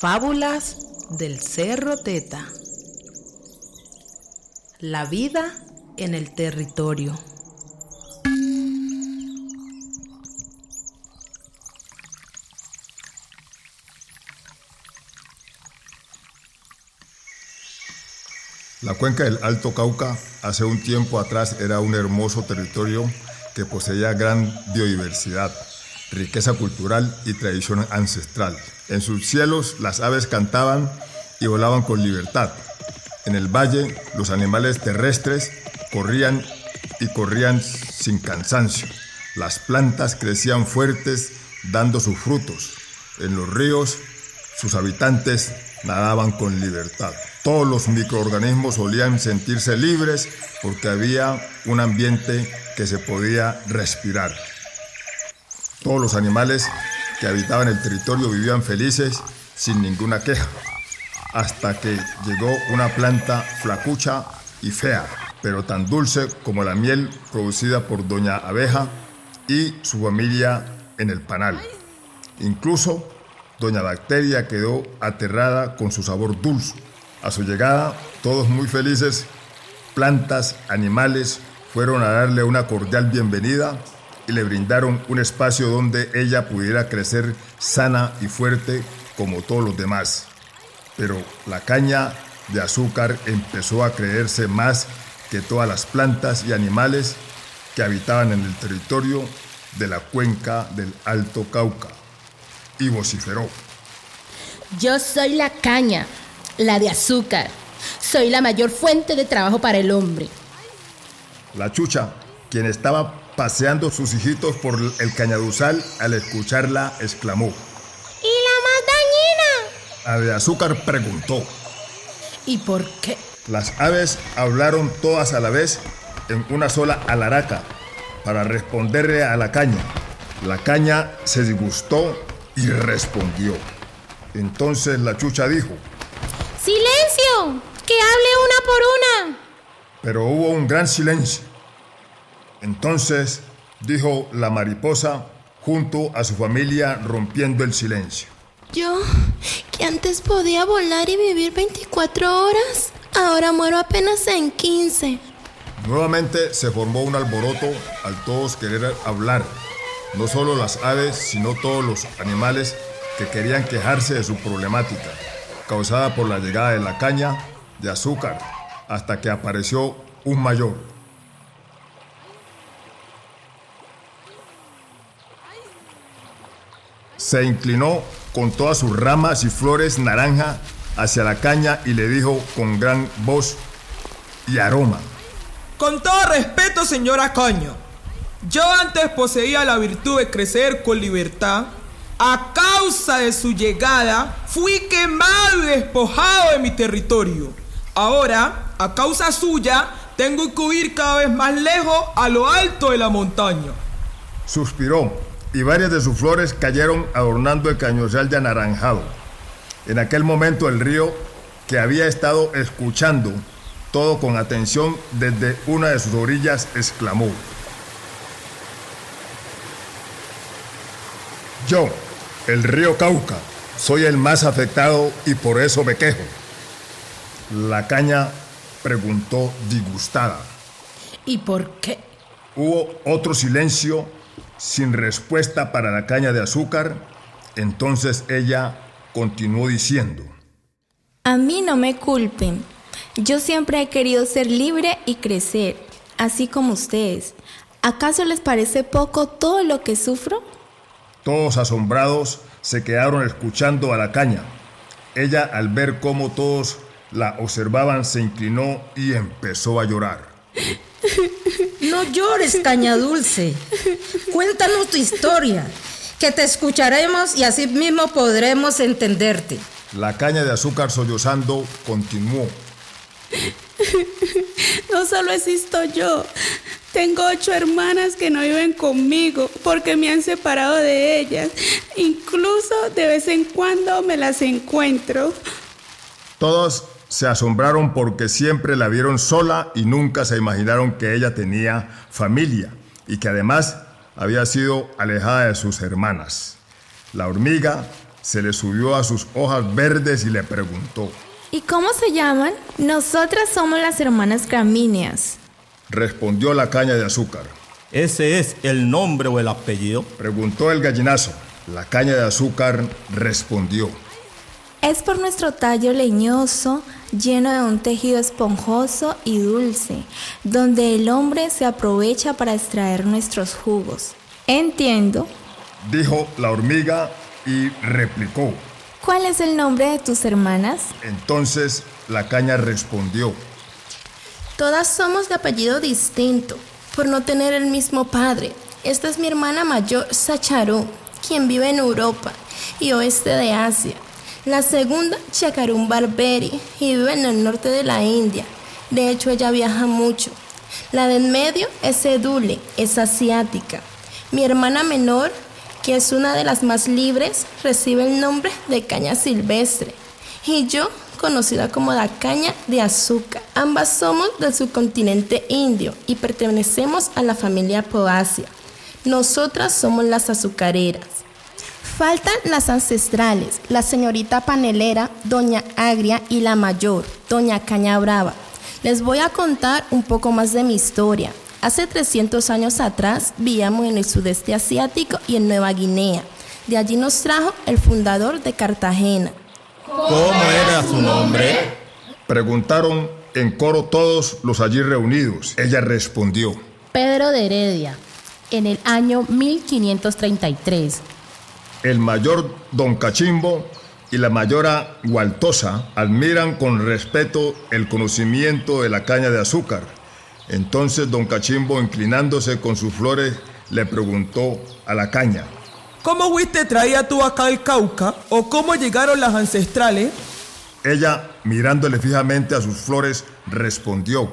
Fábulas del Cerro Teta. La vida en el territorio. La cuenca del Alto Cauca hace un tiempo atrás era un hermoso territorio que poseía gran biodiversidad, riqueza cultural y tradición ancestral. En sus cielos las aves cantaban y volaban con libertad. En el valle los animales terrestres corrían y corrían sin cansancio. Las plantas crecían fuertes dando sus frutos. En los ríos sus habitantes nadaban con libertad. Todos los microorganismos solían sentirse libres porque había un ambiente que se podía respirar. Todos los animales que habitaban el territorio vivían felices sin ninguna queja, hasta que llegó una planta flacucha y fea, pero tan dulce como la miel producida por Doña Abeja y su familia en el panal. Incluso Doña Bacteria quedó aterrada con su sabor dulce. A su llegada, todos muy felices, plantas, animales, fueron a darle una cordial bienvenida y le brindaron un espacio donde ella pudiera crecer sana y fuerte como todos los demás. Pero la caña de azúcar empezó a creerse más que todas las plantas y animales que habitaban en el territorio de la cuenca del Alto Cauca y vociferó. Yo soy la caña, la de azúcar. Soy la mayor fuente de trabajo para el hombre. La chucha, quien estaba paseando sus hijitos por el cañaduzal, al escucharla exclamó. ¿Y la más dañina? La de azúcar preguntó. ¿Y por qué? Las aves hablaron todas a la vez en una sola alaraca para responderle a la caña. La caña se disgustó y respondió. Entonces la chucha dijo, ¡Silencio! ¡Que hable una por una! pero hubo un gran silencio. Entonces dijo la mariposa junto a su familia rompiendo el silencio. Yo, que antes podía volar y vivir 24 horas, ahora muero apenas en 15. Nuevamente se formó un alboroto al todos querer hablar. No solo las aves, sino todos los animales que querían quejarse de su problemática, causada por la llegada de la caña de azúcar, hasta que apareció un mayor. Se inclinó con todas sus ramas y flores naranja hacia la caña y le dijo con gran voz y aroma. Con todo respeto, señora Caña, yo antes poseía la virtud de crecer con libertad. A causa de su llegada, fui quemado y despojado de mi territorio. Ahora, a causa suya, tengo que huir cada vez más lejos a lo alto de la montaña. Suspiró y varias de sus flores cayeron adornando el cañozal de anaranjado. En aquel momento el río, que había estado escuchando todo con atención desde una de sus orillas, exclamó. Yo, el río Cauca, soy el más afectado y por eso me quejo. La caña preguntó disgustada. ¿Y por qué? Hubo otro silencio sin respuesta para la caña de azúcar. Entonces ella continuó diciendo. A mí no me culpen. Yo siempre he querido ser libre y crecer, así como ustedes. ¿Acaso les parece poco todo lo que sufro? Todos asombrados se quedaron escuchando a la caña. Ella al ver cómo todos la observaban se inclinó y empezó a llorar. No llores, caña dulce. Cuéntanos tu historia, que te escucharemos y así mismo podremos entenderte. La caña de azúcar sollozando continuó. No solo existo yo, tengo ocho hermanas que no viven conmigo porque me han separado de ellas. Incluso de vez en cuando me las encuentro. Todos se asombraron porque siempre la vieron sola y nunca se imaginaron que ella tenía familia y que además había sido alejada de sus hermanas. La hormiga, se le subió a sus hojas verdes y le preguntó. ¿Y cómo se llaman? Nosotras somos las hermanas gramíneas. Respondió la caña de azúcar. ¿Ese es el nombre o el apellido? Preguntó el gallinazo. La caña de azúcar respondió. Es por nuestro tallo leñoso, lleno de un tejido esponjoso y dulce, donde el hombre se aprovecha para extraer nuestros jugos. Entiendo. Dijo la hormiga y replicó. ¿Cuál es el nombre de tus hermanas? Entonces la caña respondió. Todas somos de apellido distinto, por no tener el mismo padre. Esta es mi hermana mayor, Sacharu, quien vive en Europa y oeste de Asia. La segunda, Chakarun Barberi, y vive en el norte de la India. De hecho, ella viaja mucho. La del medio es Edule, es asiática. Mi hermana menor, que es una de las más libres, recibe el nombre de caña silvestre. Y yo, conocida como la caña de azúcar. Ambas somos del subcontinente indio y pertenecemos a la familia Poasia. Nosotras somos las azucareras. Faltan las ancestrales, la señorita panelera, doña Agria y la mayor, doña Caña Brava. Les voy a contar un poco más de mi historia. Hace 300 años atrás vivíamos en el sudeste asiático y en Nueva Guinea. De allí nos trajo el fundador de Cartagena. ¿Cómo era su nombre? Preguntaron en coro todos los allí reunidos. Ella respondió. Pedro de Heredia, en el año 1533. El mayor Don Cachimbo y la mayora Gualtosa admiran con respeto el conocimiento de la caña de azúcar. Entonces Don Cachimbo, inclinándose con sus flores, le preguntó a la caña. ¿Cómo fuiste traía tú acá al Cauca? ¿O cómo llegaron las ancestrales? Ella, mirándole fijamente a sus flores, respondió.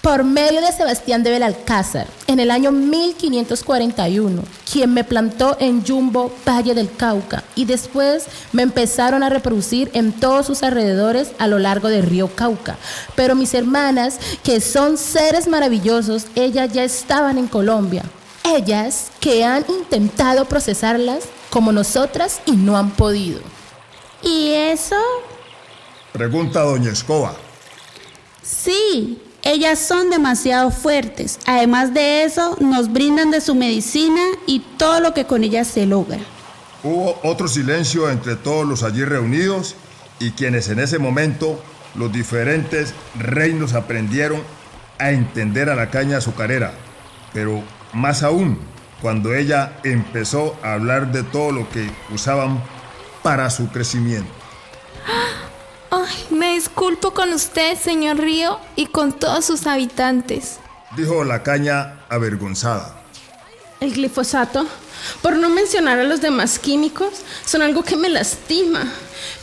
Por medio de Sebastián de Belalcázar, en el año 1541, quien me plantó en Jumbo, Valle del Cauca, y después me empezaron a reproducir en todos sus alrededores a lo largo del río Cauca. Pero mis hermanas, que son seres maravillosos, ellas ya estaban en Colombia. Ellas que han intentado procesarlas como nosotras y no han podido. ¿Y eso? Pregunta doña Escoba. Sí, ellas son demasiado fuertes. Además de eso, nos brindan de su medicina y todo lo que con ellas se logra. Hubo otro silencio entre todos los allí reunidos y quienes en ese momento los diferentes reinos aprendieron a entender a la caña azucarera. Pero más aún, cuando ella empezó a hablar de todo lo que usaban para su crecimiento. Disculpo con usted, señor Río, y con todos sus habitantes. Dijo la caña avergonzada. El glifosato, por no mencionar a los demás químicos, son algo que me lastima.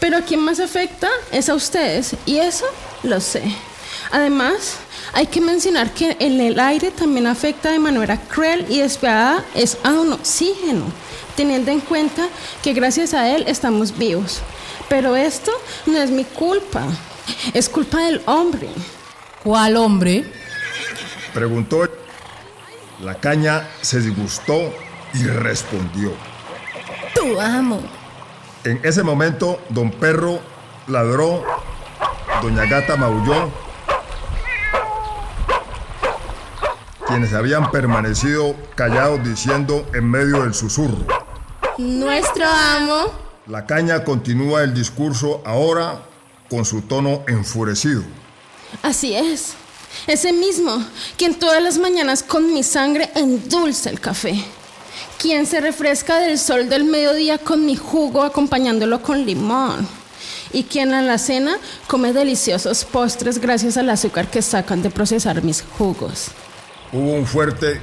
Pero a quien más afecta es a ustedes, y eso lo sé. Además, hay que mencionar que en el aire también afecta de manera cruel y despiadada es a un oxígeno, teniendo en cuenta que gracias a él estamos vivos. Pero esto no es mi culpa, es culpa del hombre. ¿Cuál hombre? Preguntó. La caña se disgustó y respondió. Tu amo. En ese momento, don Perro ladró, doña Gata maulló, quienes habían permanecido callados diciendo en medio del susurro. Nuestro amo. La caña continúa el discurso ahora con su tono enfurecido. Así es. Ese mismo, quien todas las mañanas con mi sangre endulza el café. Quien se refresca del sol del mediodía con mi jugo acompañándolo con limón. Y quien a la cena come deliciosos postres gracias al azúcar que sacan de procesar mis jugos. Hubo un fuerte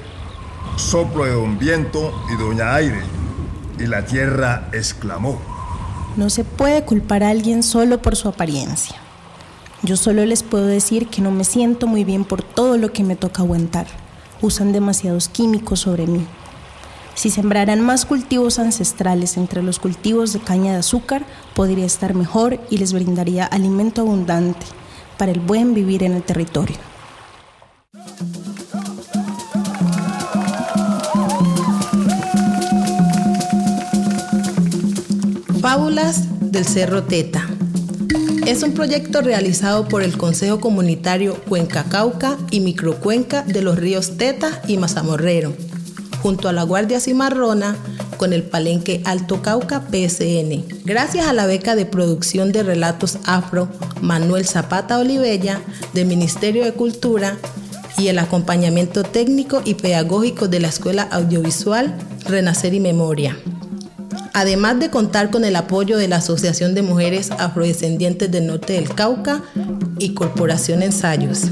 soplo de don Viento y doña Aire, y la tierra exclamó. No se puede culpar a alguien solo por su apariencia. Yo solo les puedo decir que no me siento muy bien por todo lo que me toca aguantar. Usan demasiados químicos sobre mí. Si sembraran más cultivos ancestrales entre los cultivos de caña de azúcar, podría estar mejor y les brindaría alimento abundante para el buen vivir en el territorio. Fábulas del Cerro Teta. Es un proyecto realizado por el Consejo Comunitario Cuenca Cauca y Microcuenca de los ríos Teta y Mazamorrero, junto a la Guardia Cimarrona con el Palenque Alto Cauca PSN. Gracias a la beca de producción de relatos afro Manuel Zapata Olivella del Ministerio de Cultura y el acompañamiento técnico y pedagógico de la Escuela Audiovisual Renacer y Memoria además de contar con el apoyo de la Asociación de Mujeres Afrodescendientes del Norte del Cauca y Corporación Ensayos.